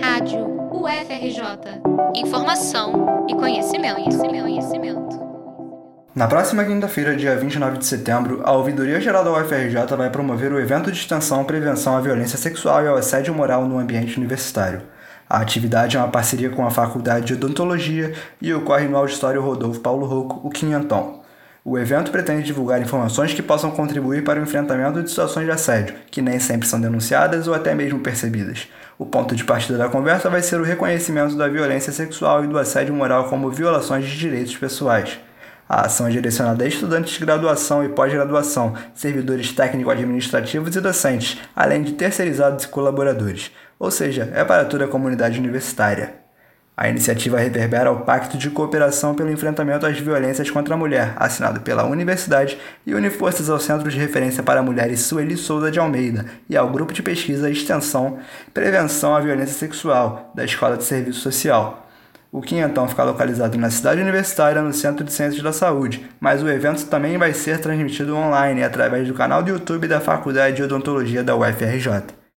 Rádio UFRJ. Informação e conhecimento, conhecimento, conhecimento. Na próxima quinta-feira, dia 29 de setembro, a Ouvidoria Geral da UFRJ vai promover o evento de extensão Prevenção à Violência Sexual e ao Assédio Moral no Ambiente Universitário. A atividade é uma parceria com a Faculdade de Odontologia e ocorre no Auditório Rodolfo Paulo Rocco, o Quinhentão. O evento pretende divulgar informações que possam contribuir para o enfrentamento de situações de assédio, que nem sempre são denunciadas ou até mesmo percebidas. O ponto de partida da conversa vai ser o reconhecimento da violência sexual e do assédio moral como violações de direitos pessoais. A ação é direcionada a estudantes de graduação e pós-graduação, servidores técnico-administrativos e docentes, além de terceirizados e colaboradores, ou seja, é para toda a comunidade universitária. A iniciativa reverbera o Pacto de Cooperação pelo Enfrentamento às Violências contra a Mulher, assinado pela Universidade, e une forças ao Centro de Referência para Mulheres Sueli Souza de Almeida e ao Grupo de Pesquisa Extensão Prevenção à Violência Sexual, da Escola de Serviço Social. O Quinhentão fica localizado na cidade universitária, no Centro de Ciências da Saúde, mas o evento também vai ser transmitido online através do canal do YouTube da Faculdade de Odontologia da UFRJ.